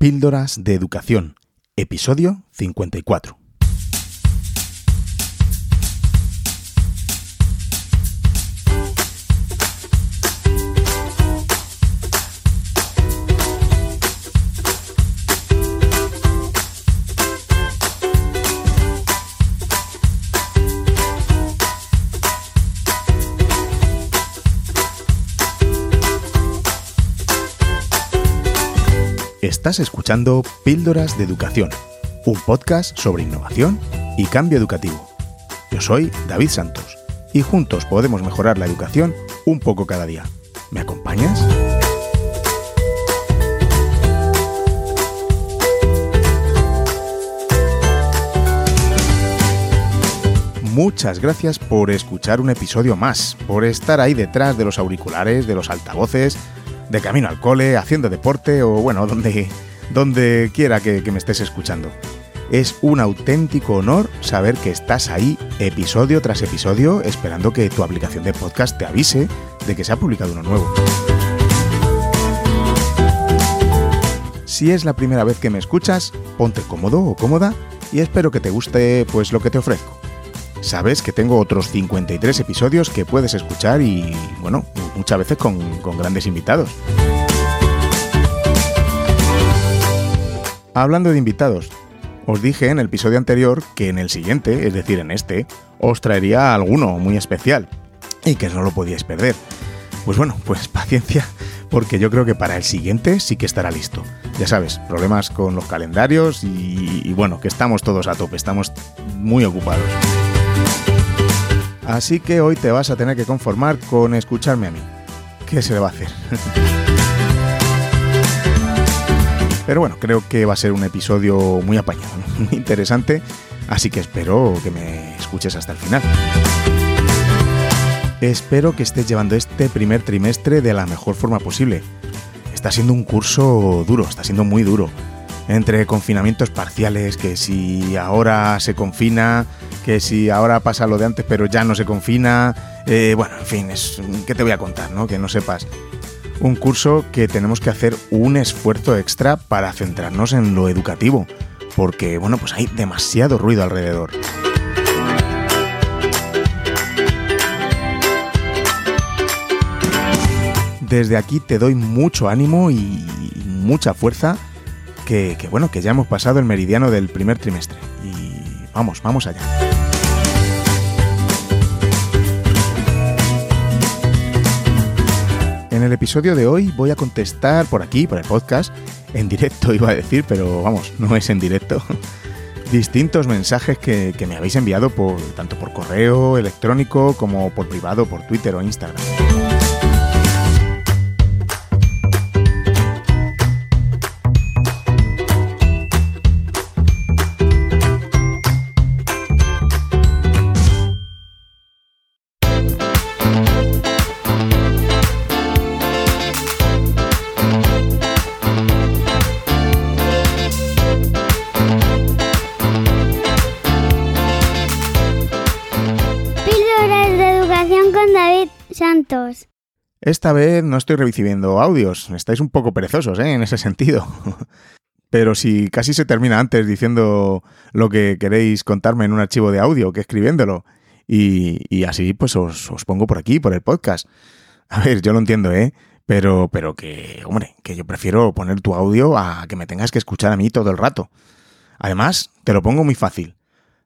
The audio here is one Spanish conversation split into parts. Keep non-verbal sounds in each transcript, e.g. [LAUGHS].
Píldoras de Educación, episodio 54. Estás escuchando Píldoras de Educación, un podcast sobre innovación y cambio educativo. Yo soy David Santos y juntos podemos mejorar la educación un poco cada día. ¿Me acompañas? Muchas gracias por escuchar un episodio más, por estar ahí detrás de los auriculares, de los altavoces, de camino al cole, haciendo deporte o bueno, donde, donde quiera que, me estés escuchando. Es un auténtico honor saber que estás ahí episodio tras episodio esperando que tu aplicación de podcast te avise de que se ha publicado uno nuevo. Si es la primera vez que me escuchas, ponte cómodo o cómoda y espero que te guste pues lo que te ofrezco. Sabes que tengo otros 53 episodios que puedes escuchar y, bueno, muchas veces con, con grandes invitados. Hablando de invitados, os dije en el episodio anterior que en el siguiente, es decir, en este, os traería alguno muy especial y que no lo podíais perder. Pues bueno, pues [LAUGHS] paciencia, porque yo creo que para el siguiente sí que estará listo. Ya sabes, problemas con los calendarios y, y bueno, que estamos todos a tope, estamos muy ocupados. Así que hoy te vas a tener que conformar con escucharme a mí. ¿Qué se le va a hacer? [LAUGHS] Pero bueno, creo que va a ser un episodio muy apañado, [LAUGHS] muy interesante, así que espero que me escuches hasta el final. Espero que estés llevando este primer trimestre de la mejor forma posible. Está siendo un curso duro, está siendo muy duro entre confinamientos parciales, que si ahora se confina, que si ahora pasa lo de antes pero ya no se confina, eh, bueno, en fin, es, ¿qué te voy a contar, no? Que no sepas. Un curso que tenemos que hacer un esfuerzo extra para centrarnos en lo educativo, porque, bueno, pues hay demasiado ruido alrededor. Desde aquí te doy mucho ánimo y mucha fuerza que, bueno, que ya hemos pasado el meridiano del primer trimestre. Y vamos, vamos allá. En el episodio de hoy voy a contestar por aquí, por el podcast, en directo [LAUGHS] iba a decir, pero vamos, no es en directo, [LAUGHS] distintos mensajes que, que me habéis enviado por tanto por correo electrónico como por privado, por Twitter o Instagram. Esta vez no estoy recibiendo audios, estáis un poco perezosos ¿eh? en ese sentido. [LAUGHS] Pero si casi se termina antes diciendo lo que queréis contarme en un archivo de audio que escribiéndolo. Y, y así pues os, os, pongo por aquí, por el podcast. A ver, yo lo entiendo, ¿eh? Pero, pero que, hombre, que yo prefiero poner tu audio a que me tengas que escuchar a mí todo el rato. Además, te lo pongo muy fácil.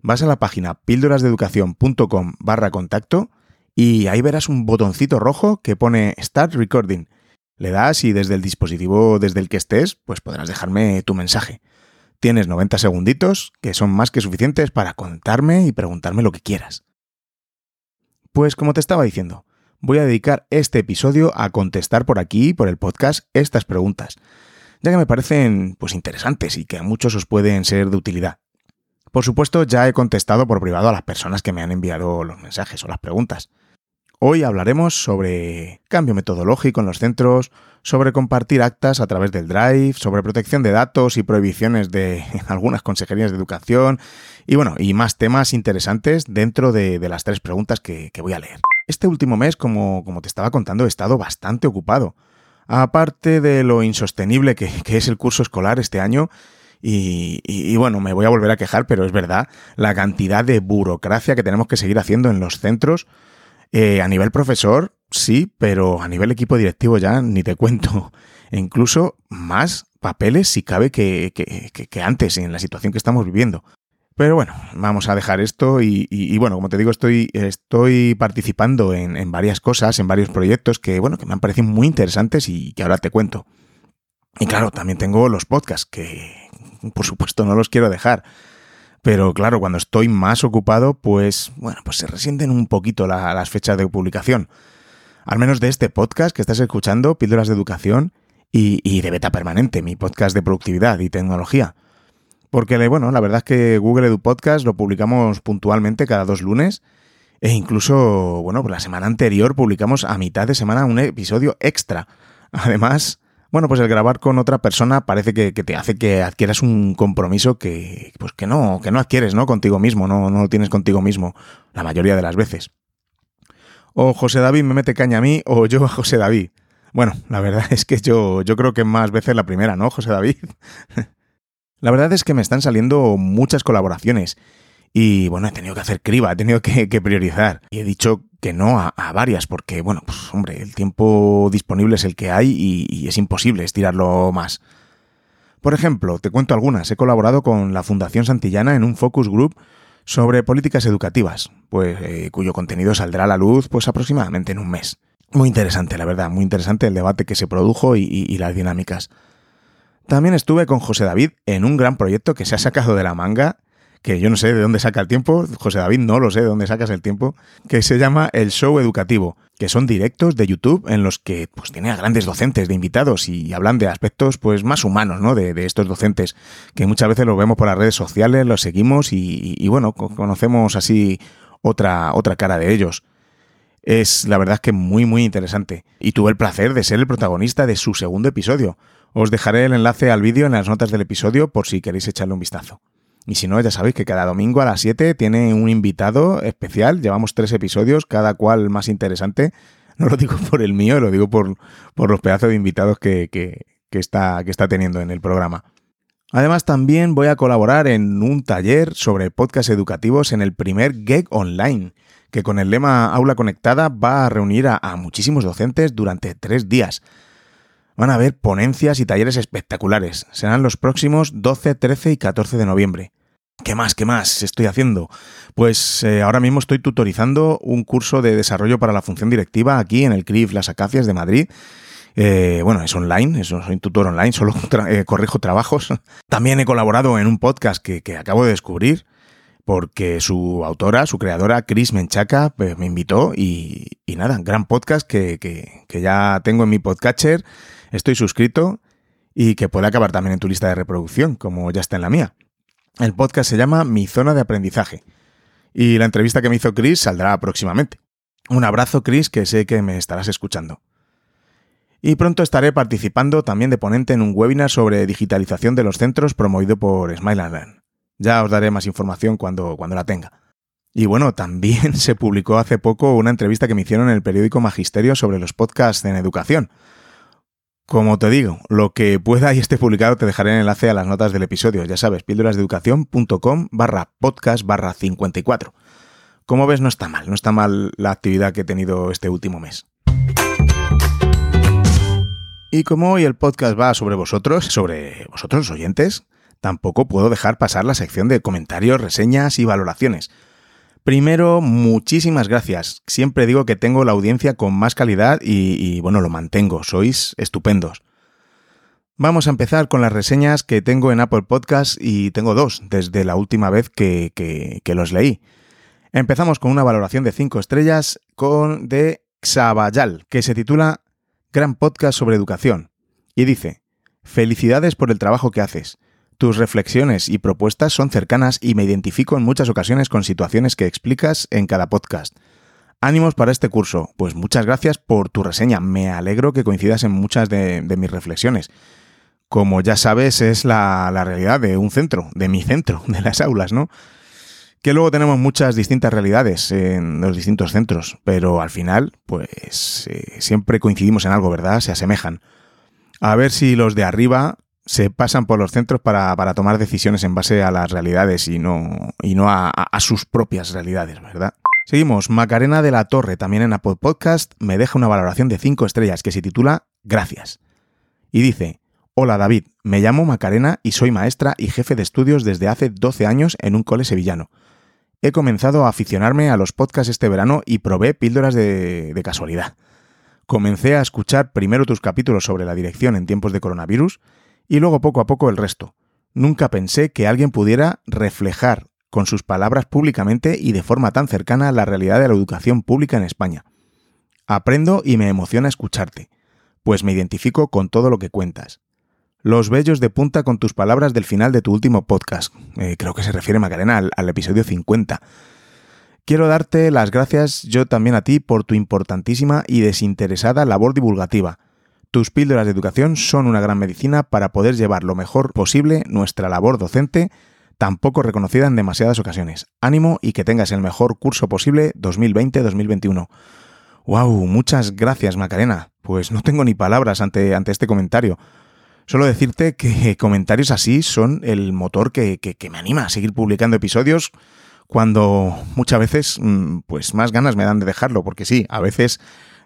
Vas a la página píldorasdeeducación.com barra contacto y ahí verás un botoncito rojo que pone Start Recording. Le das y desde el dispositivo desde el que estés, pues podrás dejarme tu mensaje. Tienes 90 segunditos, que son más que suficientes para contarme y preguntarme lo que quieras. Pues como te estaba diciendo, voy a dedicar este episodio a contestar por aquí, por el podcast, estas preguntas, ya que me parecen pues interesantes y que a muchos os pueden ser de utilidad. Por supuesto, ya he contestado por privado a las personas que me han enviado los mensajes o las preguntas. Hoy hablaremos sobre cambio metodológico en los centros, sobre compartir actas a través del Drive, sobre protección de datos y prohibiciones de [LAUGHS] algunas consejerías de educación y bueno, y más temas interesantes dentro de, las tres preguntas que, voy a leer. Este último mes, como, como te estaba contando, he estado bastante ocupado. Aparte de lo insostenible que, es el curso escolar este año, y, bueno, me voy a volver a quejar, pero es verdad, la cantidad de burocracia que tenemos que seguir haciendo en los centros, eh, a nivel profesor, sí, pero a nivel equipo directivo ya ni te cuento. E incluso más papeles si cabe que, que, antes en la situación que estamos viviendo. Pero bueno, vamos a dejar esto y, bueno, como te digo, estoy, estoy participando en, varias cosas, en varios proyectos que, bueno, que me han parecido muy interesantes y que ahora te cuento. Y claro, también tengo los podcasts, que por supuesto no los quiero dejar. Pero claro, cuando estoy más ocupado, pues bueno, pues se resienten un poquito las fechas de publicación. Al menos de este podcast que estás escuchando, Píldoras de Educación, y, de beta permanente, mi podcast de productividad y tecnología. Porque, bueno, la verdad es que Google Edu Podcast lo publicamos puntualmente cada dos lunes. E incluso, bueno, la semana anterior publicamos a mitad de semana un episodio extra. Además, bueno, pues el grabar con otra persona parece que, te hace que adquieras un compromiso que, pues que no, que no adquieres, ¿no? Contigo mismo, no, lo tienes contigo mismo la mayoría de las veces. O José David me mete caña a mí, o yo a José David. Bueno, la verdad [LAUGHS] es que yo, yo creo que más veces la primera, ¿no, José David? [LAUGHS] la verdad es que me están saliendo muchas colaboraciones. Y bueno, he tenido que hacer criba, he tenido que, priorizar. Y he dicho que no a, varias, porque bueno, pues hombre, el tiempo disponible es el que hay y, es imposible estirarlo más. Por ejemplo, te cuento algunas. He colaborado con la Fundación Santillana en un focus group sobre políticas educativas, pues eh, cuyo contenido saldrá a la luz pues aproximadamente en un mes. Muy interesante, la verdad, muy interesante el debate que se produjo y, las dinámicas. También estuve con José David en un gran proyecto que se ha sacado de la manga, que yo no sé de dónde saca el tiempo, José David no lo sé de dónde sacas el tiempo, que se llama El Show Educativo, que son directos de YouTube en los que pues tiene a grandes docentes de invitados y hablan de aspectos pues más humanos, ¿no? De, estos docentes, que muchas veces los vemos por las redes sociales, los seguimos y, y bueno, conocemos así otra, otra cara de ellos es la verdad que muy muy interesante y tuve el placer de ser el protagonista de su segundo episodio. Os dejaré el enlace al vídeo en las notas del episodio por si queréis echarle un vistazo. Y si no, ya sabéis que cada domingo a las 7 tiene un invitado especial. Llevamos tres episodios, cada cual más interesante. No lo digo [LAUGHS] por el mío, lo digo por, por los pedazos de invitados que, que, está, que está teniendo en el programa. Además, también voy a colaborar en un taller sobre podcast educativos en el primer GEG Online que con el lema Aula Conectada va a reunir a, muchísimos docentes durante tres días. Van a haber ponencias y talleres espectaculares. Serán los próximos 12, 13 y 14 de noviembre. ¿Qué más? ¿Qué más estoy haciendo? Pues eh, ahora mismo estoy tutorizando un curso de desarrollo para la función directiva aquí en el CRIF Las Acacias de Madrid. Eh, bueno, es online, soy tutor online, solo [LAUGHS] eh, corrijo trabajos. [LAUGHS] También he colaborado en un podcast que acabo de descubrir porque su autora, su creadora, Chris Menchaca, pues, me invitó y, nada, gran podcast que, ya tengo en mi podcatcher, estoy suscrito y que puede acabar también en tu lista de reproducción, como ya está en la mía. El podcast se llama Mi Zona de Aprendizaje y la entrevista que me hizo Chris saldrá próximamente. Un abrazo, Chris, que sé que me estarás escuchando. Y pronto estaré participando también de ponente en un webinar sobre digitalización de los centros promovido por Smile Learn. Ya os daré más información cuando, cuando la tenga. Y bueno, también [LAUGHS] se publicó hace poco una entrevista que me hicieron en el periódico Magisterio sobre los podcasts en educación. Como te digo, lo que pueda y esté publicado te dejaré el enlace a las notas del episodio. Ya sabes, píldorasdeeducación.com barra podcast barra 54. Como ves, no está mal, no está mal la actividad que he tenido este último mes. Y como hoy el podcast va sobre vosotros, sobre vosotros los oyentes, tampoco puedo dejar pasar la sección de comentarios, reseñas y valoraciones. Primero, muchísimas gracias. Siempre digo que tengo la audiencia con más calidad y, bueno, lo mantengo. Sois estupendos. Vamos a empezar con las reseñas que tengo en Apple Podcast y tengo dos desde la última vez que, que, los leí. Empezamos con una valoración de 5 estrellas con de Xabayal, que se titula Gran Podcast sobre Educación. Y dice, Felicidades por el trabajo que haces. Tus reflexiones y propuestas son cercanas y me identifico en muchas ocasiones con situaciones que explicas en cada podcast. Ánimos para este curso. Pues muchas gracias por tu reseña. Me alegro que coincidas en muchas de, mis reflexiones. Como ya sabes, es la, realidad de un centro, de mi centro, de las aulas, ¿no? Que luego tenemos muchas distintas realidades en los distintos centros, pero al final, pues eh, siempre coincidimos en algo, ¿verdad? Se asemejan. A ver si los de arriba se pasan por los centros para, tomar decisiones en base a las realidades y no, y no a, sus propias realidades, ¿verdad? Seguimos. Macarena de la Torre, también en Apple Podcast, me deja una valoración de 5 estrellas que se titula Gracias. Y dice, Hola David, me llamo Macarena y soy maestra y jefe de estudios desde hace 12 años en un cole sevillano. He comenzado a aficionarme a los podcasts este verano y probé píldoras de casualidad. Comencé a escuchar primero tus capítulos sobre la dirección en tiempos de coronavirus y luego poco a poco el resto. Nunca pensé que alguien pudiera reflejar con sus palabras públicamente y de forma tan cercana la realidad de la educación pública en España. Aprendo y me emociona escucharte, pues me identifico con todo lo que cuentas. Los bellos de punta con tus palabras del final de tu último podcast. Eh, creo que se refiere Macarena al, al episodio 50. Quiero darte las gracias yo también a ti por tu importantísima y desinteresada labor divulgativa. Tus píldoras de educación son una gran medicina para poder llevar lo mejor posible nuestra labor docente, tampoco reconocida en demasiadas ocasiones. Ánimo y que tengas el mejor curso posible 2020-2021. ¡Wow! Muchas gracias, Macarena. Pues no tengo ni palabras ante, ante este comentario. Solo decirte que comentarios así son el motor que, me anima a seguir publicando episodios cuando muchas veces mm, pues más ganas me dan de dejarlo, porque sí, a veces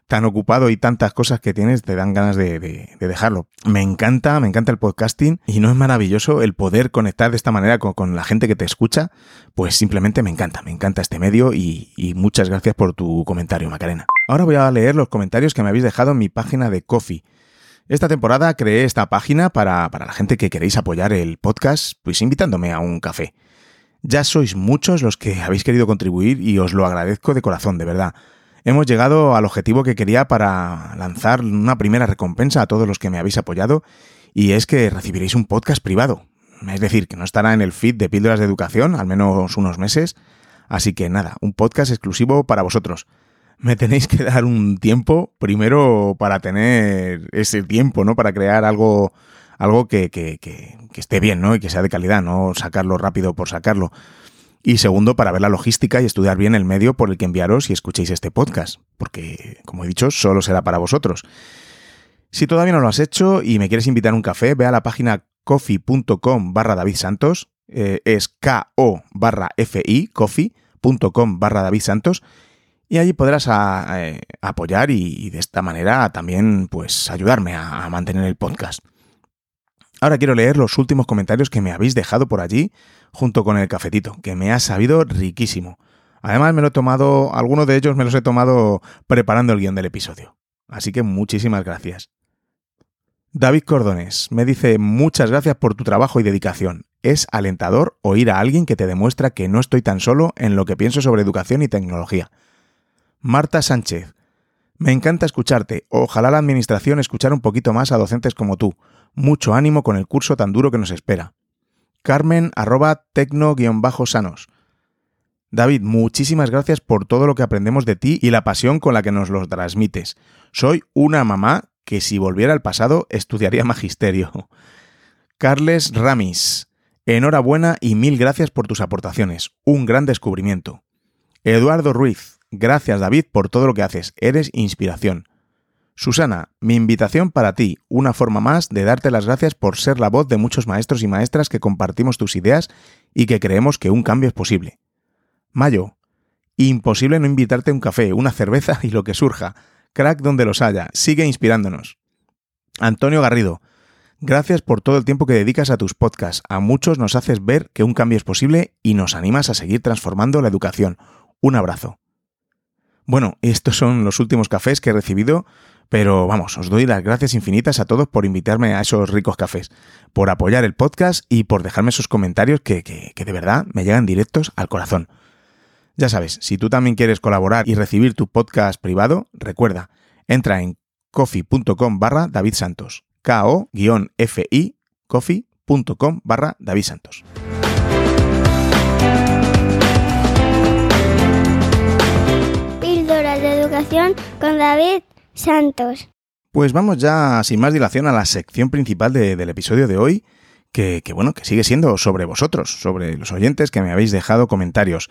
tan ocupado y tantas cosas que tienes te dan ganas de, dejarlo. Me encanta, me encanta el podcasting y no es maravilloso el poder conectar de esta manera con, la gente que te escucha, pues simplemente me encanta, me encanta este medio y, muchas gracias por tu comentario, Macarena. Ahora voy a leer los comentarios que me habéis dejado en mi página de Coffee esta temporada creé esta página para, la gente que queréis apoyar el podcast, pues invitándome a un café. Ya sois muchos los que habéis querido contribuir y os lo agradezco de corazón, de verdad. Hemos llegado al objetivo que quería para lanzar una primera recompensa a todos los que me habéis apoyado y es que recibiréis un podcast privado. Es decir, que no estará en el feed de píldoras de educación, al menos unos meses. Así que nada, un podcast exclusivo para vosotros me tenéis que dar un tiempo primero para tener ese tiempo, ¿no? Para crear algo, algo que, que, que, esté bien, ¿no? Y que sea de calidad, no sacarlo rápido por sacarlo. Y segundo, para ver la logística y estudiar bien el medio por el que enviaros y escuchéis este podcast, porque, como he dicho, solo será para vosotros. Si todavía no lo has hecho y me quieres invitar a un café, ve a la página coffee.com barra David Santos, eh, es K-O barra F-I, coffee.com barra David Santos, y allí podrás eh, apoyar y, de esta manera también pues ayudarme a, mantener el podcast. Ahora quiero leer los últimos comentarios que me habéis dejado por allí junto con el cafetito, que me ha sabido riquísimo. Además me lo he tomado, algunos de ellos me los he tomado preparando el guion del episodio. Así que muchísimas gracias. David Cordones me dice muchas gracias por tu trabajo y dedicación. Es alentador oír a alguien que te demuestra que no estoy tan solo en lo que pienso sobre educación y tecnología. Marta Sánchez. Me encanta escucharte. Ojalá la Administración escuchara un poquito más a docentes como tú. Mucho ánimo con el curso tan duro que nos espera. Carmen arroba tecno-sanos. David, muchísimas gracias por todo lo que aprendemos de ti y la pasión con la que nos lo transmites. Soy una mamá que si volviera al pasado estudiaría [LAUGHS] magisterio. Carles Ramis. Enhorabuena y mil gracias por tus aportaciones. Un gran descubrimiento. Eduardo Ruiz. Gracias David por todo lo que haces, eres inspiración. Susana, mi invitación para ti, una forma más de darte las gracias por ser la voz de muchos maestros y maestras que compartimos tus ideas y que creemos que un cambio es posible. Mayo, imposible no invitarte a un café, una cerveza [LAUGHS] y lo que surja. Crack donde los haya, sigue inspirándonos. Antonio Garrido, gracias por todo el tiempo que dedicas a tus podcasts. A muchos nos haces ver que un cambio es posible y nos animas a seguir transformando la educación. Un abrazo. Bueno, estos son los últimos cafés que he recibido, pero vamos, os doy las gracias infinitas a todos por invitarme a esos ricos cafés, por apoyar el podcast y por dejarme esos comentarios que, que, de verdad me llegan directos al corazón. Ya sabes, si tú también quieres colaborar y recibir tu podcast privado, recuerda, entra en coffee.com barra David Santos. K-O-F-I, coffee.com barra David Santos. con David Santos. Pues vamos ya sin más dilación a la sección principal del episodio de hoy, que, bueno, que sigue siendo sobre vosotros, sobre los oyentes que me habéis dejado comentarios.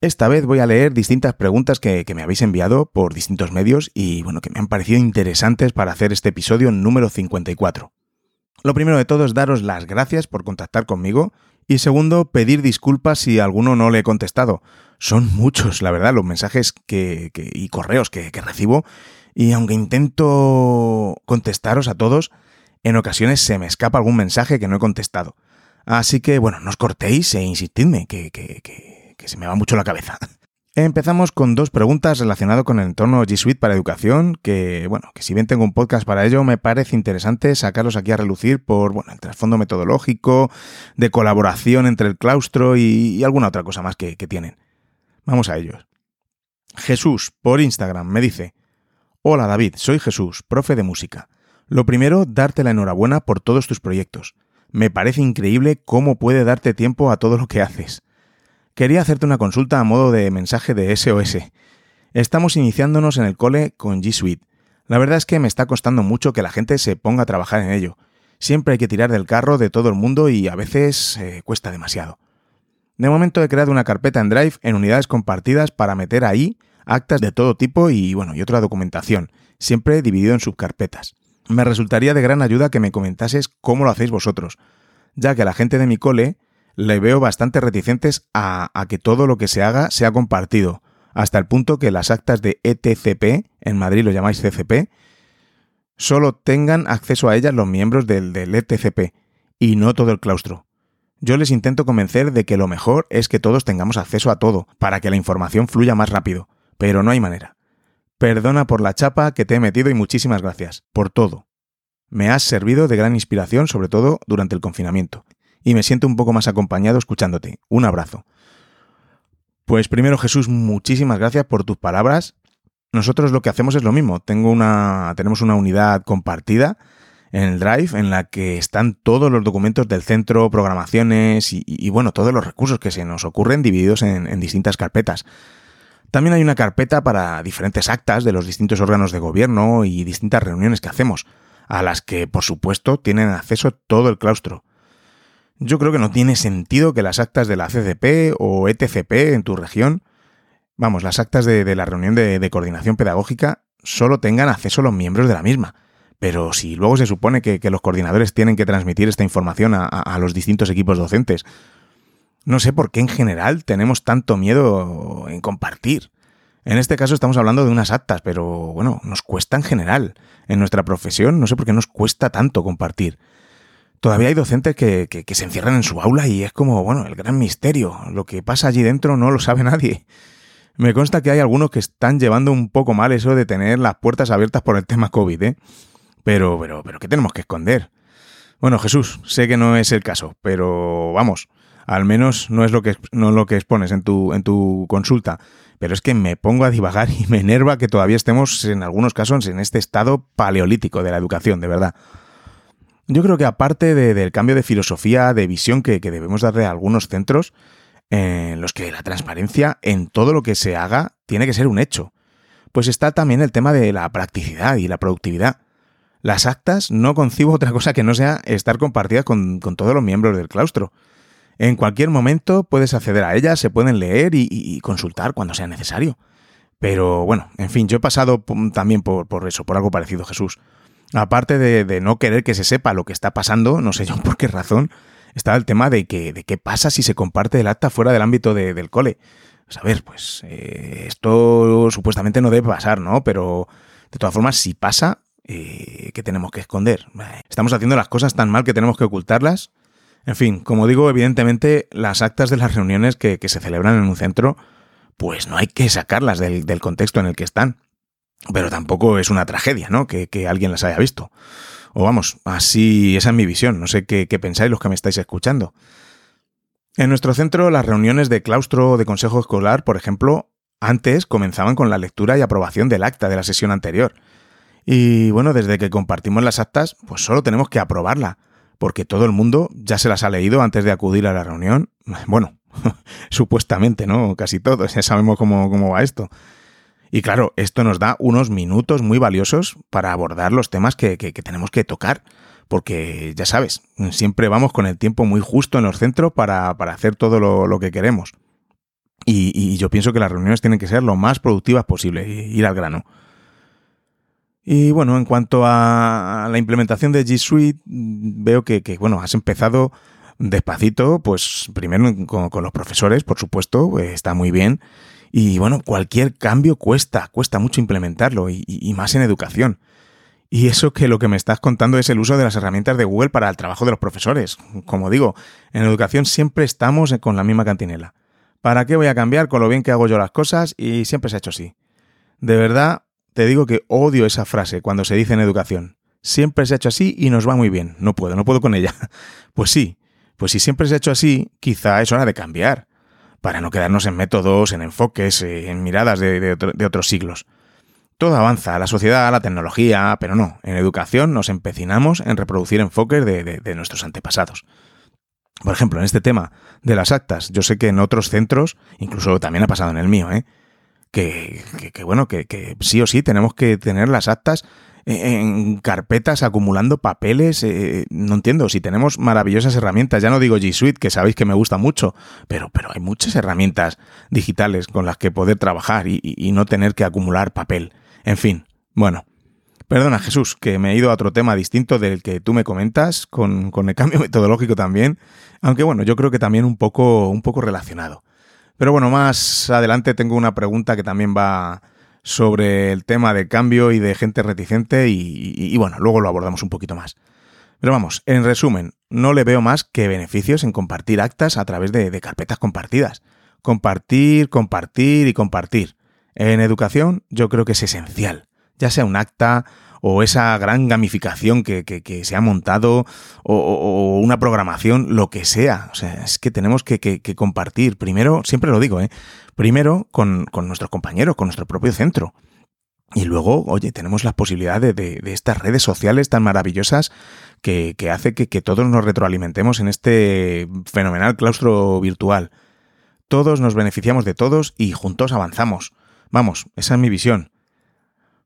Esta vez voy a leer distintas preguntas que, me habéis enviado por distintos medios y bueno, que me han parecido interesantes para hacer este episodio número 54. Lo primero de todo es daros las gracias por contactar conmigo y segundo, pedir disculpas si alguno no le he contestado. Son muchos, la verdad, los mensajes que, que y correos que recibo y aunque intento contestaros a todos, en ocasiones se me escapa algún mensaje que no he contestado. Así que, bueno, no os cortéis e insistidme, que, que, que, se me va mucho la cabeza. [LAUGHS] Empezamos con dos preguntas relacionadas con el entorno G Suite para educación, que bueno, que si bien tengo un podcast para ello, me parece interesante sacarlos aquí a relucir por bueno, el trasfondo metodológico, de colaboración entre el claustro y, alguna otra cosa más que tienen. Vamos a ellos. Jesús, por Instagram, me dice, Hola David, soy Jesús, profe de música. Lo primero, darte la enhorabuena por todos tus proyectos. Me parece increíble cómo puede darte tiempo a todo lo que haces. Quería hacerte una consulta a modo de mensaje de SOS. Estamos iniciándonos en el cole con G Suite. La verdad es que me está costando mucho que la gente se ponga a trabajar en ello. Siempre hay que tirar del carro de todo el mundo y a veces eh, cuesta demasiado. De momento he creado una carpeta en Drive en unidades compartidas para meter ahí actas de todo tipo y bueno, y otra documentación, siempre dividido en subcarpetas. Me resultaría de gran ayuda que me comentases cómo lo hacéis vosotros, ya que a la gente de mi cole le veo bastante reticentes a, a, que todo lo que se haga sea compartido, hasta el punto que las actas de ETCP, en Madrid lo llamáis CCP, solo tengan acceso a ellas los miembros del, del ETCP y no todo el claustro. Yo les intento convencer de que lo mejor es que todos tengamos acceso a todo, para que la información fluya más rápido, pero no hay manera. Perdona por la chapa que te he metido y muchísimas gracias, por todo. Me has servido de gran inspiración, sobre todo durante el confinamiento y me siento un poco más acompañado escuchándote. Un abrazo. Pues primero Jesús, muchísimas gracias por tus palabras. Nosotros lo que hacemos es lo mismo. Tengo una, tenemos una unidad compartida en el Drive en la que están todos los documentos del centro, programaciones y, bueno, todos los recursos que se nos ocurren divididos en distintas carpetas. También hay una carpeta para diferentes actas de los distintos órganos de gobierno y distintas reuniones que hacemos, a las que, por supuesto, tienen acceso todo el claustro. Yo creo que no tiene sentido que las actas de la CCP o ETCP en tu región, vamos, las actas de, la reunión de, coordinación pedagógica, solo tengan acceso los miembros de la misma. Pero si luego se supone que, que los coordinadores tienen que transmitir esta información a, a, los distintos equipos docentes, no sé por qué en general tenemos tanto miedo en compartir. En este caso estamos hablando de unas actas, pero bueno, nos cuesta en general. En nuestra profesión no sé por qué nos cuesta tanto compartir todavía hay docentes que, que, se encierran en su aula y es como, bueno, el gran misterio. Lo que pasa allí dentro no lo sabe [LAUGHS] nadie. Me consta que hay algunos que están llevando un poco mal eso de tener las puertas abiertas por el tema COVID, ¿eh? Pero, pero, pero, ¿qué tenemos que esconder? Bueno, Jesús, sé que no es el caso, pero vamos, al menos no es lo que, no es lo que expones en tu, en tu consulta. Pero es que me pongo a divagar y me enerva que todavía estemos, en algunos casos, en este estado paleolítico de la educación, de verdad. Yo creo que aparte de, del cambio de filosofía, de visión que, que debemos darle a algunos centros, en los que la transparencia en todo lo que se haga tiene que ser un hecho, pues está también el tema de la practicidad y la productividad. Las actas no concibo otra cosa que no sea estar compartidas con, con todos los miembros del claustro. En cualquier momento puedes acceder a ellas, se pueden leer y, consultar cuando sea necesario. Pero bueno, en fin, yo he pasado también por, eso, por algo parecido, Jesús. Aparte de, no querer que se sepa lo que está pasando, no sé yo [LAUGHS] por qué razón, está el tema de que de qué pasa si se comparte el acta fuera del ámbito de, del cole. Pues a ver, pues eh, esto supuestamente no debe pasar, ¿no? Pero de todas formas, si pasa, eh, ¿qué tenemos que esconder? Estamos haciendo las cosas tan mal que tenemos que ocultarlas. En fin, como digo, evidentemente las actas de las reuniones que, se celebran en un centro, pues no hay que sacarlas del, contexto en el que están. Pero tampoco es una tragedia, ¿no? Que, que, alguien las haya visto. O vamos, así, esa es mi visión. No sé qué, qué pensáis los que me estáis escuchando. En nuestro centro, las reuniones de claustro o de consejo escolar, por ejemplo, antes comenzaban con la lectura y aprobación del acta de la sesión anterior. Y bueno, desde que compartimos las actas, pues solo tenemos que aprobarla, porque todo el mundo ya se las ha leído antes de acudir a la reunión. [LAUGHS] Bueno, [LAUGHS] supuestamente, ¿no? Casi todos, ya sabemos cómo, cómo va esto. Y claro, esto nos da unos minutos muy valiosos para abordar los temas que, que, tenemos que tocar. Porque ya sabes, siempre vamos con el tiempo muy justo en los centros para, para hacer todo lo, lo que queremos. Y, yo pienso que las reuniones tienen que ser lo más productivas posible, ir al grano. Y bueno, en cuanto a la implementación de G Suite, veo que, bueno, has empezado despacito, pues primero con, los profesores, por supuesto, eh, está muy bien. Y bueno, cualquier cambio cuesta, cuesta mucho implementarlo y, más en educación. Y eso que lo que me estás contando es el uso de las herramientas de Google para el trabajo de los profesores. Como digo, en educación siempre estamos con la misma cantinela. ¿Para qué voy a cambiar con lo bien que hago yo las cosas? Y siempre se ha hecho así. De verdad, te digo que odio esa frase cuando se dice en educación. Siempre se ha hecho así y nos va muy bien. No puedo, no puedo con ella. [LAUGHS] Pues sí, pues si siempre se ha hecho así, quizá es hora de cambiar, para no quedarnos en métodos, en enfoques, eh, en miradas de, otros siglos. Todo avanza, la sociedad, la tecnología, pero no, en educación nos empecinamos en reproducir enfoques de nuestros antepasados. Por ejemplo, en este tema de las actas, yo sé que en otros centros, incluso también ha pasado en el mío, ¿eh? Que, bueno, que, sí o sí tenemos que tener las actas en carpetas acumulando papeles. Eh, no entiendo, si tenemos maravillosas herramientas, ya no digo G Suite, que sabéis que me gusta mucho, pero, pero hay muchas herramientas digitales con las que poder trabajar y no tener que acumular papel. En fin, bueno, Perdona, Jesús, que me he ido a otro tema distinto del que tú me comentas, con, el cambio [LAUGHS] metodológico también, aunque bueno, yo creo que también un poco, un poco relacionado. Pero bueno, más adelante tengo una pregunta que también va sobre el tema de cambio y de gente reticente y, bueno, luego lo abordamos un poquito más. Pero vamos, en resumen, no le veo más que beneficios en compartir actas a través de carpetas compartidas. Compartir, compartir y compartir. En educación yo creo que es esencial ya sea un acta o esa gran gamificación que, se ha montado o, una programación, lo que sea. O sea, es que tenemos que, compartir, primero, siempre lo digo, ¿eh? primero con, nuestros compañeros, con nuestro propio centro. Y luego, oye, tenemos las posibilidades de, estas redes sociales tan maravillosas que hace que, todos nos retroalimentemos en este fenomenal claustro virtual. Todos nos beneficiamos de todos y juntos avanzamos. Vamos, esa es mi visión.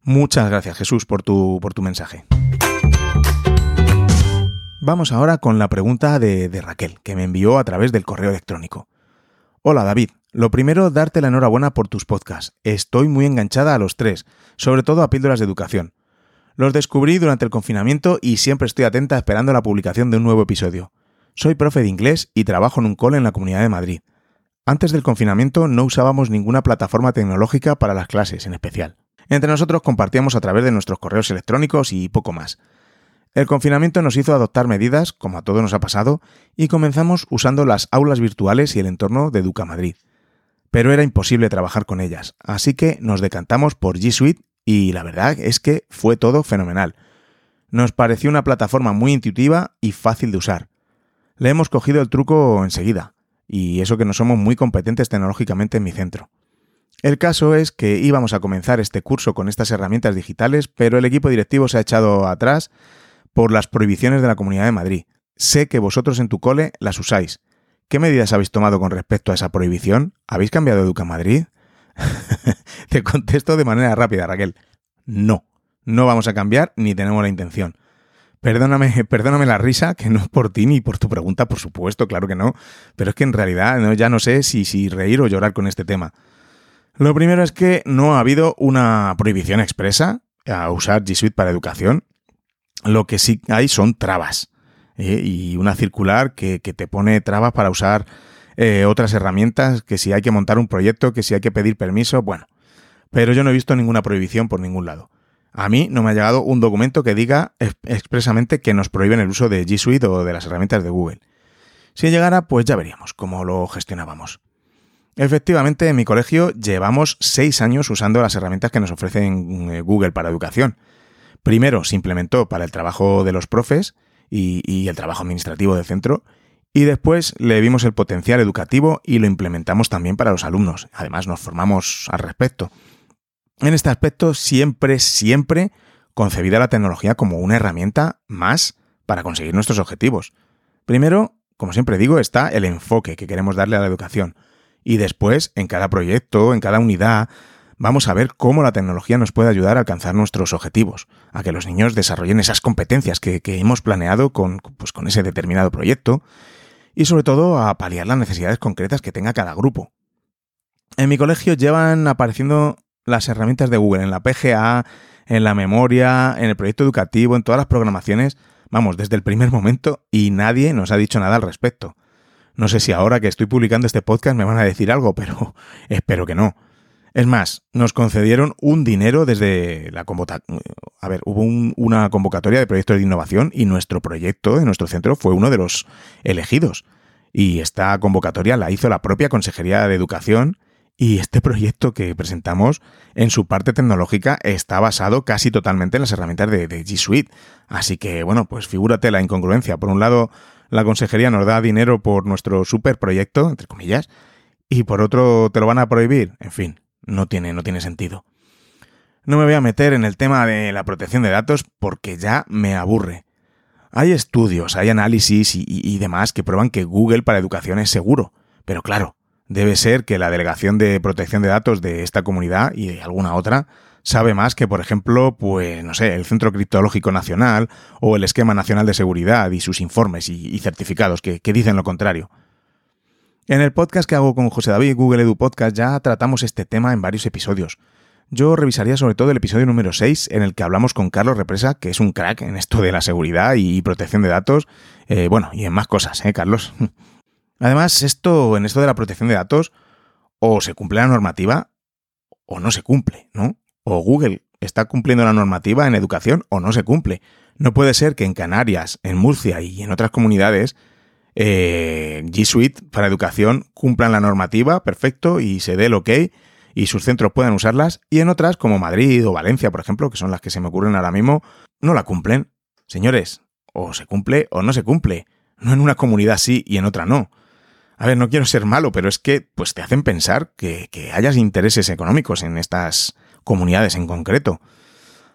Muchas gracias Jesús por tu, por tu mensaje. Vamos ahora con la pregunta de, de Raquel, que me envió a través del correo electrónico. Hola David, lo primero, darte la enhorabuena por tus podcasts. Estoy muy enganchada a los tres, sobre todo a píldoras de educación. Los descubrí durante el confinamiento y siempre estoy atenta esperando la publicación de un nuevo episodio. Soy profe de inglés y trabajo en un cole en la Comunidad de Madrid. Antes del confinamiento no usábamos ninguna plataforma tecnológica para las clases en especial. Entre nosotros compartíamos a través de nuestros correos electrónicos y poco más. El confinamiento nos hizo adoptar medidas, como a todos nos ha pasado, y comenzamos usando las aulas virtuales y el entorno de Educa Madrid. Pero era imposible trabajar con ellas, así que nos decantamos por G Suite y la verdad es que fue todo fenomenal. Nos pareció una plataforma muy intuitiva y fácil de usar. Le hemos cogido el truco enseguida, y eso que no somos muy competentes tecnológicamente en mi centro. El caso es que íbamos a comenzar este curso con estas herramientas digitales, pero el equipo directivo se ha echado atrás por las prohibiciones de la Comunidad de Madrid. Sé que vosotros en tu cole las usáis. ¿Qué medidas habéis tomado con respecto a esa prohibición? ¿Habéis cambiado Educa Madrid? [LAUGHS] Te contesto de manera rápida, Raquel. No, no vamos a cambiar ni tenemos la intención. Perdóname, [LAUGHS] perdóname la risa, que no es por ti ni por tu pregunta, por supuesto, claro que no. Pero es que en realidad ya no sé si, si reír o llorar con este tema. Lo primero es que no ha habido una prohibición expresa a usar G Suite para educación. Lo que sí hay son trabas. ¿eh? Y una circular que, te pone trabas para usar eh, otras herramientas, que si hay que montar un proyecto, que si hay que pedir permiso, bueno. Pero yo no he visto ninguna prohibición por ningún lado. A mí no me ha llegado un documento que diga expresamente que nos prohíben el uso de G Suite o de las herramientas de Google. Si llegara, pues ya veríamos cómo lo gestionábamos. Efectivamente, en mi colegio llevamos seis años usando las herramientas que nos ofrecen eh, Google para educación. Primero se implementó para el trabajo de los profes y, el trabajo administrativo del centro, y después le vimos el potencial educativo y lo implementamos también para los alumnos. Además, nos formamos al respecto. En este aspecto, siempre, siempre concebida la tecnología como una herramienta más para conseguir nuestros objetivos. Primero, como siempre digo, está el enfoque que queremos darle a la educación. Y después, en cada proyecto, en cada unidad, vamos a ver cómo la tecnología nos puede ayudar a alcanzar nuestros objetivos, a que los niños desarrollen esas competencias que, hemos planeado con, pues, con ese determinado proyecto y sobre todo a paliar las necesidades concretas que tenga cada grupo. En mi colegio llevan apareciendo las herramientas de Google en la PGA, en la memoria, en el proyecto educativo, en todas las programaciones, vamos, desde el primer momento y nadie nos ha dicho nada al respecto. No sé si ahora que estoy publicando este podcast me van a decir algo, pero [LAUGHS] espero que no. Es más, nos concedieron un dinero desde la convocatoria. A ver, hubo una convocatoria de proyectos de innovación y nuestro proyecto de nuestro centro fue uno de los elegidos. Y esta convocatoria la hizo la propia Consejería de Educación y este [LAUGHS] proyecto que presentamos en su parte tecnológica está basado casi totalmente en las herramientas de, de G Suite. Así que, bueno, pues figúrate la incongruencia. Por un lado, la consejería nos da dinero por nuestro super proyecto, entre comillas, y por otro te lo van a prohibir. En fin, no tiene, no tiene sentido. No me voy a meter en el tema de la protección de datos porque ya me aburre. Hay estudios, hay análisis y, y, demás que prueban que Google para educación es seguro. Pero claro, debe ser que la Delegación de Protección de Datos de esta comunidad y de alguna otra sabe más que, por ejemplo, pues, no sé, el Centro Criptológico Nacional o el Esquema Nacional de Seguridad y sus informes y, certificados que, que dicen lo contrario. En el podcast que hago con José David, Google Edu Podcast, ya tratamos este tema en varios episodios. Yo revisaría sobre todo el episodio número 6, en el que hablamos con Carlos Represa, que es un crack en esto de la seguridad y protección de datos. Eh, bueno, y en más cosas, ¿eh, Carlos? [LAUGHS] Además, esto, en esto de la protección de datos, o se cumple la normativa o no se cumple, ¿no? O Google está cumpliendo la normativa en educación o no se cumple. No puede ser que en Canarias, en Murcia y en otras comunidades eh, G Suite para educación cumplan la normativa, perfecto, y se dé el ok y sus centros puedan usarlas, y en otras, como Madrid o Valencia, por ejemplo, que son las que se me ocurren ahora mismo, no la cumplen. Señores, o se cumple o no se cumple. No en una comunidad sí y en otra no. A ver, no quiero ser malo, pero es que pues te hacen pensar que, que hayas intereses económicos en estas comunidades en concreto.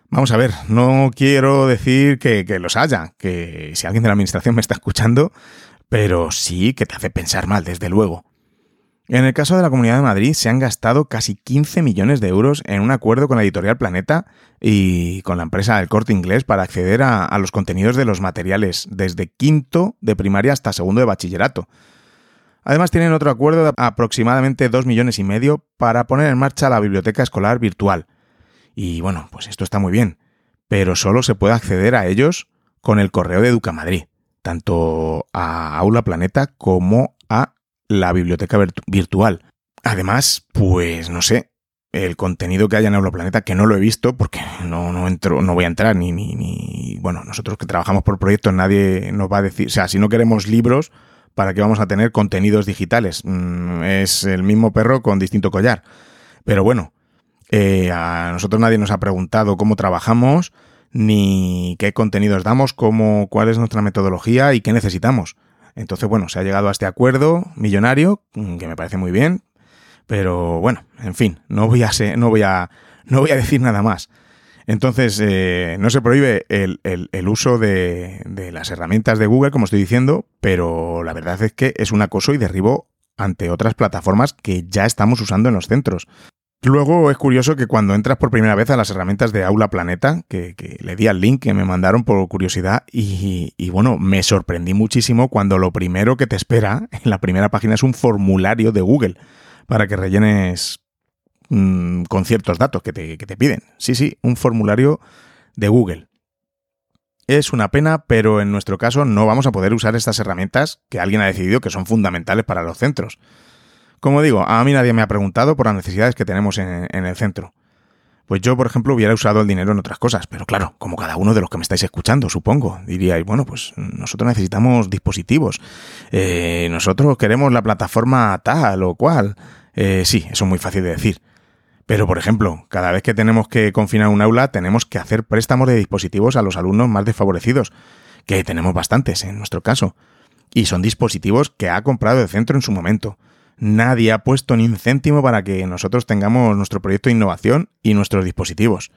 Vamos a ver, no quiero decir que, los haya, que si alguien de la administración me está escuchando, pero sí que te hace pensar mal, desde luego. En el caso de la Comunidad de Madrid se han gastado casi 15 millones de euros en un acuerdo con la editorial Planeta y con la empresa del corte inglés para acceder a, los contenidos de los materiales desde quinto de primaria hasta segundo de bachillerato. Además tienen otro acuerdo de aproximadamente 2 millones y medio para poner en marcha la biblioteca escolar virtual. Y bueno, pues esto está muy bien, pero solo se puede acceder a ellos con el correo de Educamadrid tanto a Aula Planeta como a la biblioteca virtual. Además, pues no sé, el contenido que haya en Aula Planeta, que no lo he visto porque no, no entro, no voy a entrar ni, ni, ni, bueno, nosotros que trabajamos por proyectos nadie nos va a decir, o sea, si no queremos libros, ¿para qué vamos a tener contenidos digitales? Mm, es el mismo perro con distinto collar. Pero bueno, eh, a nosotros nadie nos ha preguntado cómo trabajamos, ni qué contenidos damos, cómo, cuál es nuestra metodología y qué necesitamos. Entonces, bueno, se ha llegado a este acuerdo millonario, mm, que me parece muy bien, pero bueno, en fin, no voy a, ser, no voy a, no voy a decir nada más. Entonces, eh, no se prohíbe el, uso de, las herramientas de Google, como estoy diciendo, pero la verdad es que es un acoso y derribo ante otras plataformas que ya estamos usando en los centros. Luego es curioso que cuando entras por primera vez a las herramientas de Aula Planeta, que, que le di al link que me mandaron por curiosidad, y, y, bueno, me sorprendí muchísimo cuando lo primero que te espera en la primera página es un formulario de Google para que rellenes mmm, con ciertos datos que te, que te piden. Sí, sí, un formulario de Google. Es una pena, pero en nuestro caso no vamos a poder usar estas herramientas que alguien ha decidido que son fundamentales para los centros. Como digo, a mí nadie me ha preguntado por las necesidades que tenemos en, en, el centro. Pues yo, por ejemplo, hubiera usado el dinero en otras cosas, pero claro, como cada uno de los que me estáis escuchando, supongo, diríais, bueno, pues nosotros necesitamos dispositivos, eh, nosotros queremos la plataforma tal o cual. Eh, sí, eso es muy fácil de decir. Pero, por ejemplo, cada vez que tenemos que confinar un aula, tenemos que hacer préstamos de dispositivos a los alumnos más desfavorecidos, que tenemos bastantes en nuestro caso. Y son dispositivos que ha comprado el centro en su momento nadie ha puesto ni un céntimo para que nosotros tengamos nuestro proyecto de innovación y nuestros dispositivos.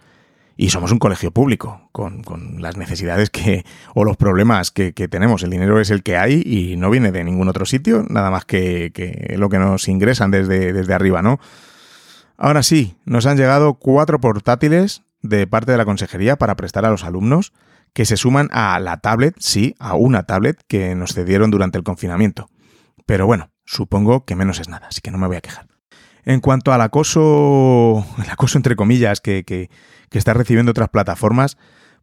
Y somos un colegio público, con, las necesidades que, o los problemas que, que, tenemos. El dinero es el que hay y no viene de ningún otro sitio, nada más que, que lo que nos ingresan desde, desde arriba, ¿no? Ahora sí, nos han llegado cuatro portátiles de parte de la consejería para prestar a los alumnos que se suman a la tablet, sí, a una tablet que nos cedieron durante el confinamiento. Pero bueno, Supongo que menos es nada, así que no me voy a quejar. En cuanto al acoso, [LAUGHS] el acoso entre comillas que, que, está recibiendo otras plataformas,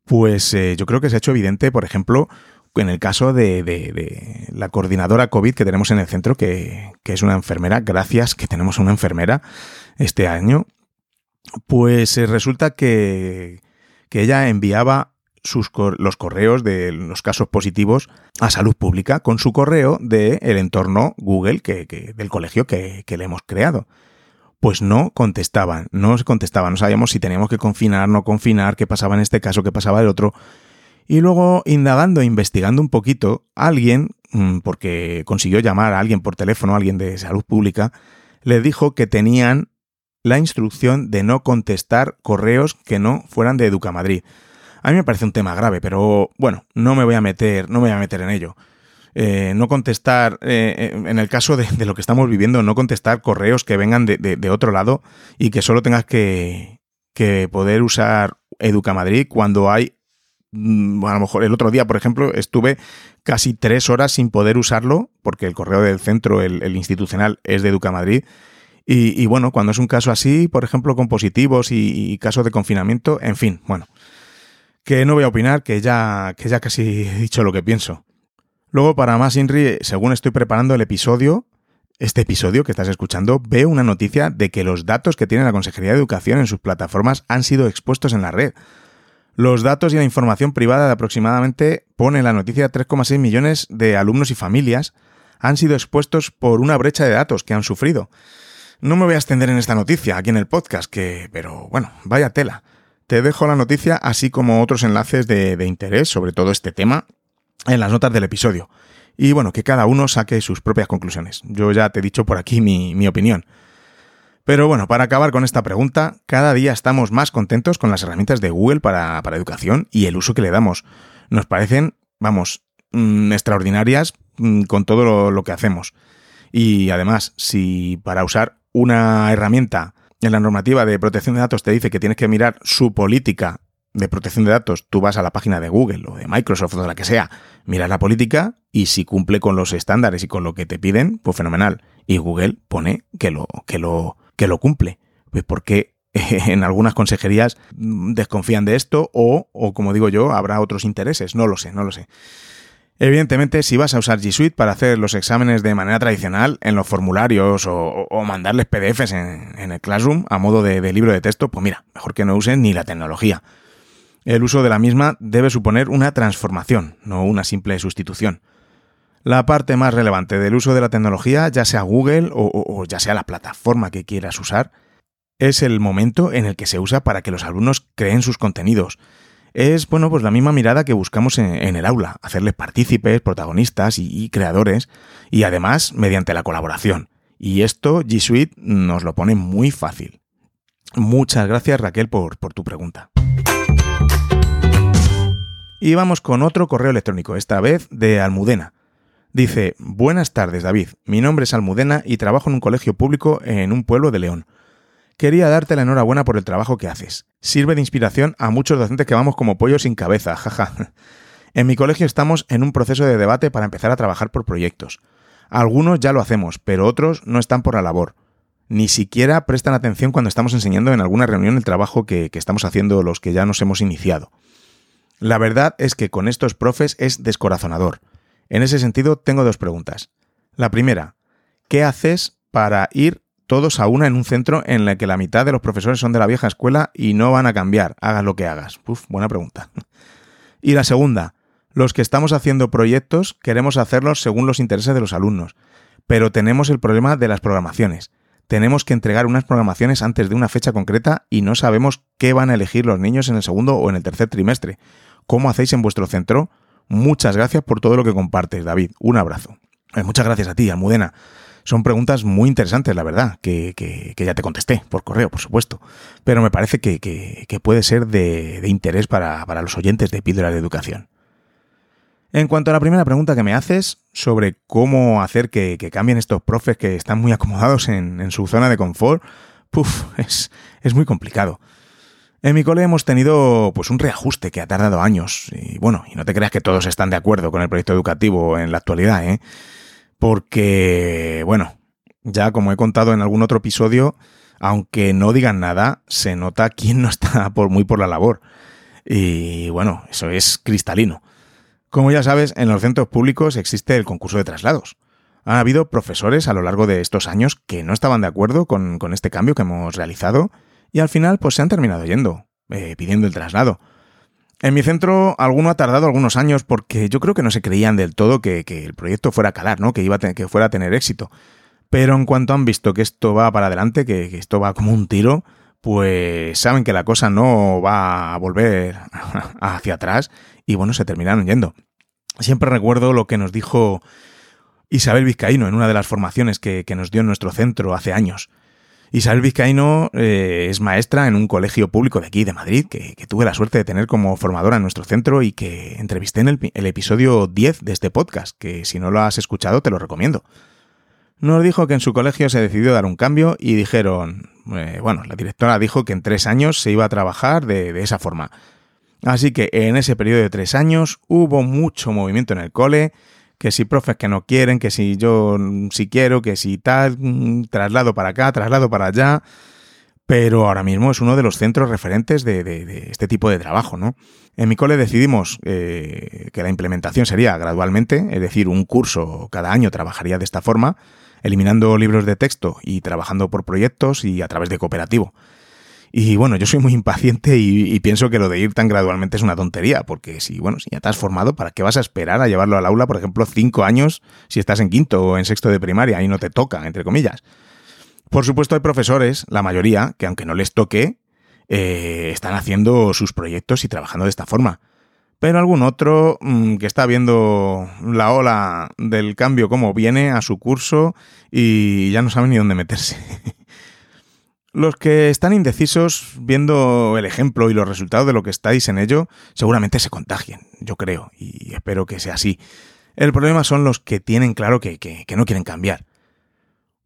pues eh, yo creo que se ha hecho evidente, por ejemplo, en el caso de, la coordinadora COVID que tenemos en el centro, que, que, es una enfermera, gracias que tenemos una enfermera este año, pues eh, resulta que, que ella enviaba sus, los correos de los casos positivos a salud pública con su correo del el entorno Google que, del colegio que, que, le hemos creado. Pues no contestaban, no se contestaban, no sabíamos si teníamos que confinar, no confinar, qué pasaba en este caso, qué pasaba el otro. Y luego, indagando, investigando un poquito, alguien, mm, porque consiguió llamar a alguien por teléfono, alguien de salud pública, le dijo que tenían la instrucción de no contestar correos que no fueran de Educamadrid. A mí me parece un tema grave, pero bueno, no me voy a meter, no me voy a meter en ello. Eh, no contestar, eh, en el caso de, lo que estamos viviendo, no contestar correos que vengan de otro lado y que solo tengas que, que poder usar Educamadrid cuando hay mm, a lo mejor el otro día, por ejemplo, estuve casi tres horas sin poder usarlo, porque el correo del centro, el, el institucional, es de Educamadrid. Y, bueno, cuando es un caso así, por ejemplo, con positivos y, y casos de confinamiento, en fin, bueno, que no voy a opinar, que ya, que ya casi he dicho lo que pienso. Luego, para más Inri, según estoy preparando el episodio, este episodio que estás escuchando, veo una noticia de que los datos que tiene la Consejería de Educación en sus plataformas han sido expuestos en la red. Los datos y la información privada de aproximadamente, pone la noticia, 3,6 millones de alumnos y familias han sido expuestos por una brecha de datos que han sufrido. No me voy a extender en esta noticia aquí en el podcast, que, pero bueno, vaya tela. Te dejo la noticia así como otros enlaces de, interés sobre todo este tema en las notas del episodio. Y bueno, que cada uno saque sus propias conclusiones. Yo ya te he dicho por aquí mi, mi opinión. Pero bueno, para acabar con esta pregunta, cada día estamos más contentos con las herramientas de Google para, para educación y el uso que le damos. Nos parecen, vamos, mmm, extraordinarias mmm, con todo lo, que hacemos. Y además, si para usar una herramienta en la normativa de protección de datos te dice que tienes que mirar su política de protección de datos, tú vas a la página de Google o de Microsoft o de la que sea, miras la política y si cumple con los estándares y con lo que te piden, pues fenomenal. Y Google pone que lo, que lo, que lo cumple. Pues porque [LAUGHS] en algunas consejerías desconfían de esto o, o, como digo yo, habrá otros intereses. No lo sé, no lo sé. Evidentemente, si vas a usar G Suite para hacer los exámenes de manera tradicional en los formularios o, mandarles PDFs en, el Classroom a modo de, libro de texto, pues mira, mejor que no usen ni la tecnología el uso de la misma debe suponer una transformación, no una simple sustitución. La parte más relevante del uso de la tecnología, ya sea Google o, ya sea la plataforma que quieras usar, es el momento en el que se usa para que los alumnos creen sus contenidos. Es, bueno, pues la misma mirada que buscamos en, el aula, hacerles partícipes, protagonistas y, y, creadores, y además mediante la colaboración. Y esto G Suite nos lo pone muy fácil. Muchas gracias Raquel por, por tu pregunta. Y vamos con otro correo electrónico, esta vez de Almudena. Dice, buenas tardes David, mi nombre es Almudena y trabajo en un colegio público en un pueblo de León. Quería darte la enhorabuena por el trabajo que haces. Sirve de inspiración a muchos docentes que vamos como pollos sin cabeza, [LAUGHS] jaja. En mi colegio estamos en un proceso de debate para empezar a trabajar por proyectos. Algunos ya lo hacemos, pero otros no están por la labor. Ni siquiera prestan atención cuando estamos enseñando en alguna reunión el trabajo que, que estamos haciendo los que ya nos hemos iniciado. La verdad es que con estos profes es descorazonador. En ese sentido, tengo dos preguntas. La primera, ¿qué haces para ir todos a una en un centro en el que la mitad de los profesores son de la vieja escuela y no van a cambiar, hagas lo que hagas? Uf, buena pregunta. [LAUGHS] Y la segunda, los que estamos haciendo proyectos queremos hacerlos según los intereses de los alumnos, pero tenemos el problema de las programaciones. Tenemos que entregar unas programaciones antes de una fecha concreta y no sabemos qué van a elegir los niños en el segundo o en el tercer trimestre cómo hacéis en vuestro centro. Muchas gracias por todo lo que compartes, David. Un abrazo. Eh, muchas gracias a ti, Almudena. Son preguntas muy interesantes, la verdad, que, que, que, ya te contesté por correo, por supuesto. Pero me parece que, que puede ser de, de interés para, para, los oyentes de Píldora de Educación. En cuanto a la primera pregunta que me haces sobre cómo hacer que, cambien estos profes que están muy acomodados en, en su zona de confort, puf, es, es muy complicado. En mi cole hemos tenido pues un reajuste que ha tardado años y bueno, y no te creas que todos están de acuerdo con el proyecto educativo en la actualidad, ¿eh? Porque, bueno, Ya como he contado en algún otro episodio, aunque no digan nada, se nota quién no está [LAUGHS] por muy por la labor. Y bueno, eso es cristalino. Como ya sabes, en los centros públicos existe el concurso de traslados. Ha habido profesores a lo largo de estos años que no estaban de acuerdo con, este cambio que hemos realizado y al final pues se han terminado yendo, eh, pidiendo el traslado. En mi centro alguno ha tardado algunos años porque yo creo que no se creían del todo que, el proyecto fuera a calar, ¿no? que, iba a que fuera a tener éxito. Pero en cuanto han visto que esto va para adelante, que, esto va como un tiro, pues saben que la cosa no va a volver [LAUGHS] hacia atrás y bueno, se terminaron yendo. Siempre recuerdo lo que nos dijo Isabel Vizcaíno en una de las formaciones que, nos dio en nuestro centro hace años. Isabel Vizcaíno eh, es maestra en un colegio público de aquí, de Madrid, que, tuve la suerte de tener como formadora en nuestro centro y que entrevisté en el, episodio 10 de este podcast, que si no lo has escuchado te lo recomiendo nos dijo que en su colegio se decidió dar un cambio y dijeron, eh, bueno, la directora dijo que en tres años se iba a trabajar de, esa forma. Así que en ese periodo de tres años hubo mucho movimiento en el cole, que si profes que no quieren, que si yo si quiero, que si tal, mm, traslado para acá, traslado para allá, pero ahora mismo es uno de los centros referentes de, este tipo de trabajo, ¿no? En mi cole decidimos eh, que la implementación sería gradualmente, es decir, un curso cada año trabajaría de esta forma, eliminando libros de texto y trabajando por proyectos y a través de cooperativo. Y bueno, yo soy muy impaciente y, pienso que lo de ir tan gradualmente es una tontería, porque si, bueno, si ya te has formado, ¿para qué vas a esperar a llevarlo al aula, por ejemplo, cinco años si estás en quinto o en sexto de primaria y no te toca, entre comillas? Por supuesto, hay profesores, la mayoría, que aunque no les toque, eh, están haciendo sus proyectos y trabajando de esta forma pero algún otro mm, que está viendo la ola del cambio como viene a su curso y ya no sabe ni dónde meterse. [LAUGHS] Los que están indecisos, viendo el ejemplo y los resultados de lo que estáis en ello, seguramente se contagien, yo creo, y espero que sea así. El problema son los que tienen claro que, que no quieren cambiar.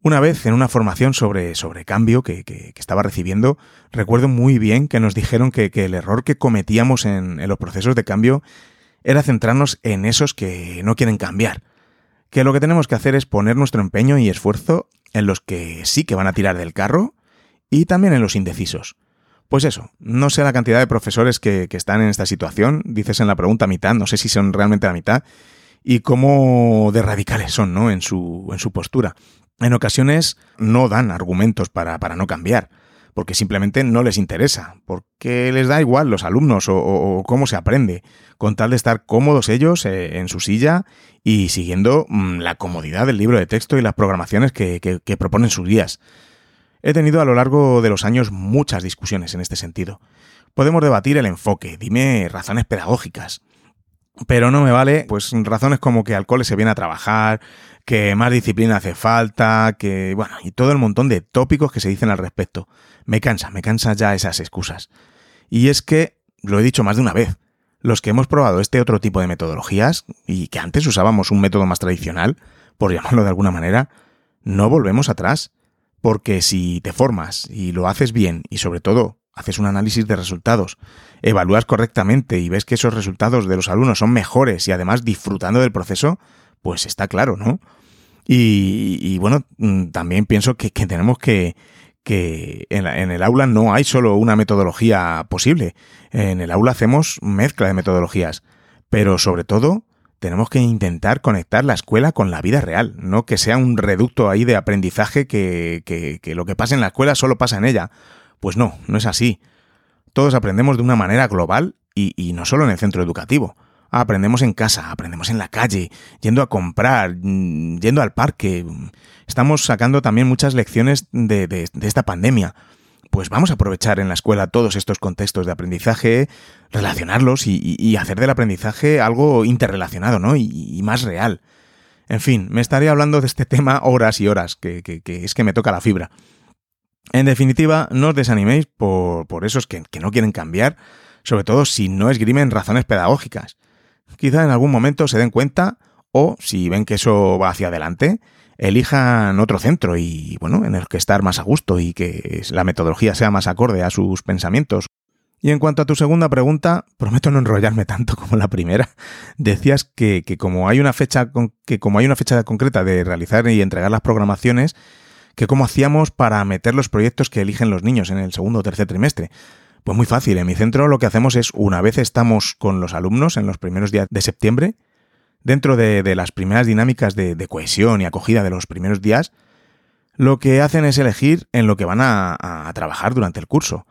Una vez en una formación sobre, sobre cambio que, estaba recibiendo, recuerdo muy bien que nos dijeron que, el error que cometíamos en, los procesos de cambio era centrarnos en esos que no quieren cambiar. Que lo que tenemos que hacer es poner nuestro empeño y esfuerzo en los que sí que van a tirar del carro y también en los indecisos. Pues eso, no sé la cantidad de profesores que, están en esta situación, dices en la pregunta mitad, no sé si son realmente la mitad, y cómo de radicales son, ¿no? En su, en su postura en ocasiones no dan argumentos para, no cambiar, porque simplemente no les interesa, porque les da igual los alumnos o, cómo se aprende, con tal de estar cómodos ellos eh, en su silla y siguiendo mm, la comodidad del libro de texto y las programaciones que, que proponen sus guías. He tenido a lo largo de los años muchas discusiones en este sentido. Podemos debatir el enfoque, dime razones pedagógicas, pero no me vale, pues razones como que al cole se viene a trabajar, que más disciplina hace falta, que bueno, y todo el montón de tópicos que se dicen al respecto. Me cansa, me cansa ya esas excusas. Y es que, lo he dicho más de una vez, los que hemos probado este otro tipo de metodologías, y que antes usábamos un método más tradicional, por llamarlo de alguna manera, no volvemos atrás. Porque si te formas y lo haces bien y sobre todo haces un análisis de resultados, evalúas correctamente y ves que esos resultados de los alumnos son mejores y además disfrutando del proceso, pues está claro, ¿no? Y, bueno, mm, también pienso que, tenemos que, que en, en, el aula no hay solo una metodología posible. En el aula hacemos mezcla de metodologías, pero sobre todo tenemos que intentar conectar la escuela con la vida real, no que sea un reducto ahí de aprendizaje que, que, lo que pasa en la escuela solo pasa en ella, pues no, no es así. Todos aprendemos de una manera global y, no solo en el centro educativo. Aprendemos en casa, aprendemos en la calle, yendo a comprar, mm, yendo al parque. Estamos sacando también muchas lecciones de, esta pandemia. Pues vamos a aprovechar en la escuela todos estos contextos de aprendizaje, relacionarlos y, hacer del aprendizaje algo interrelacionado, ¿no? Y, más real. En fin, me estaría hablando de este tema horas y horas, que es que me toca la fibra. En definitiva, no os desaniméis por, esos que, no quieren cambiar, sobre todo si no esgrimen razones pedagógicas. Quizá en algún momento se den cuenta o, si ven que eso va hacia adelante, elijan otro centro y, bueno, en el que estar más a gusto y que la metodología sea más acorde a sus pensamientos. Y en cuanto a tu segunda pregunta, prometo no enrollarme tanto como la primera. Decías que, como hay una fecha que como hay una fecha concreta de realizar y entregar las programaciones, que cómo hacíamos para meter los proyectos que eligen los niños en el segundo o tercer trimestre. Pues muy fácil, en mi centro lo que hacemos es, una vez estamos con los alumnos en los primeros días de septiembre, dentro de, las primeras dinámicas de, cohesión y acogida de los primeros días, lo que hacen es elegir en lo que van a, trabajar durante el curso.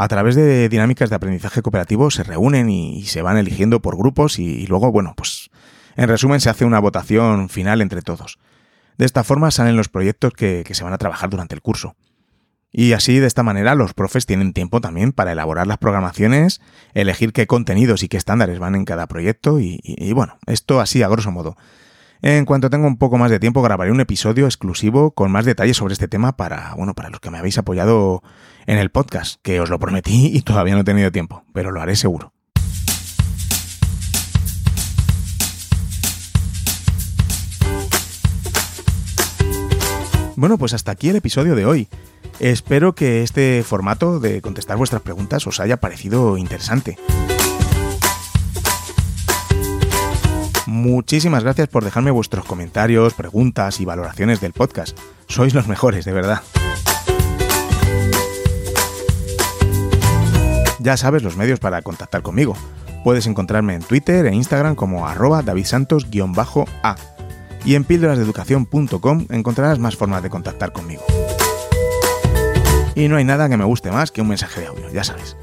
A través de dinámicas de aprendizaje cooperativo se reúnen y, se van eligiendo por grupos y, luego, bueno, pues en resumen se hace una votación final entre todos. De esta forma salen los proyectos que se van a trabajar durante el curso. Y así, de esta manera, los profes tienen tiempo también para elaborar las programaciones, elegir qué contenidos y qué estándares van en cada proyecto y, bueno, esto así a grosso modo. En cuanto tenga un poco más de tiempo, grabaré un episodio exclusivo con más detalles sobre este tema para, bueno, para los que me habéis apoyado en el podcast, que os lo prometí [LAUGHS] y todavía no he tenido tiempo, pero lo haré seguro. Bueno, pues hasta aquí el episodio de hoy. Espero que este formato de contestar vuestras preguntas os haya parecido interesante. Muchísimas gracias por dejarme vuestros comentarios, preguntas y valoraciones del podcast. Sois los mejores, de verdad. Ya sabes los medios para contactar conmigo. Puedes encontrarme en Twitter e Instagram como arroba davidsantos-a. Y en píldorasdeeducación.com encontrarás más formas de contactar conmigo. Y no hay nada que me guste más que un mensaje de audio, ya sabes.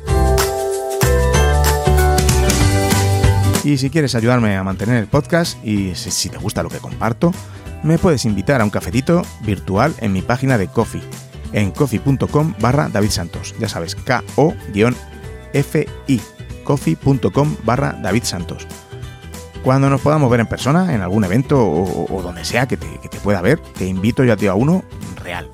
Y si quieres ayudarme a mantener el podcast y si te gusta lo que comparto, me puedes invitar a un cafetito virtual en mi página de Coffee, en coffee.com barra David Santos. Ya sabes, K-O-F-I, coffee.com barra David Santos. Cuando nos podamos ver en persona, en algún evento o, donde sea que te, que te, pueda ver, te invito yo a ti a uno real.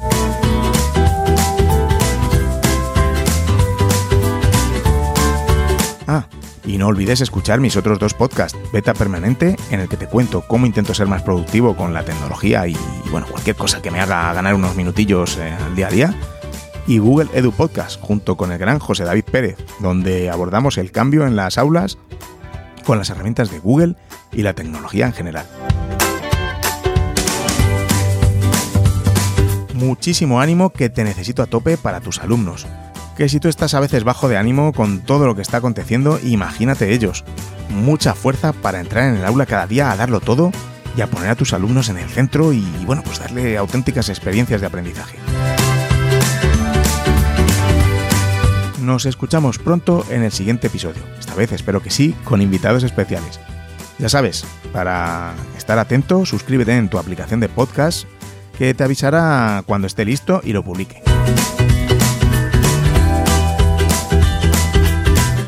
Y no olvides escuchar mis otros dos podcasts, Beta Permanente, en el que te cuento cómo intento ser más productivo con la tecnología y, bueno, cualquier cosa que me haga ganar unos minutillos eh, al día a día, y Google Edu Podcast, junto con el gran José David Pérez, donde abordamos el cambio en las aulas con las herramientas de Google y la tecnología en general. Muchísimo ánimo que te necesito a tope para tus alumnos que si tú estás a veces bajo de ánimo con todo lo que está aconteciendo, imagínate ellos. Mucha fuerza para entrar en el aula cada día a darlo todo y a poner a tus alumnos en el centro y, bueno, pues darle auténticas experiencias de aprendizaje. Nos escuchamos pronto en el siguiente episodio. Esta vez espero que sí, con invitados especiales. Ya sabes, para estar atento, suscríbete en tu aplicación de podcast que te avisará cuando esté listo y lo publique.